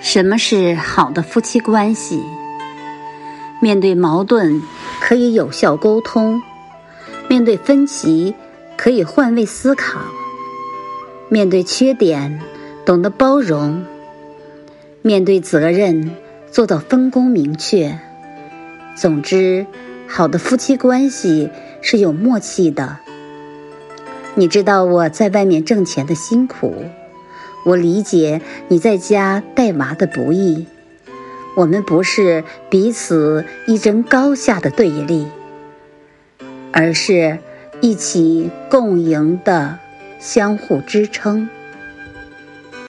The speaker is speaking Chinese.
什么是好的夫妻关系？面对矛盾可以有效沟通，面对分歧可以换位思考，面对缺点懂得包容，面对责任做到分工明确。总之，好的夫妻关系是有默契的。你知道我在外面挣钱的辛苦。我理解你在家带娃的不易，我们不是彼此一争高下的对立，而是一起共赢的相互支撑。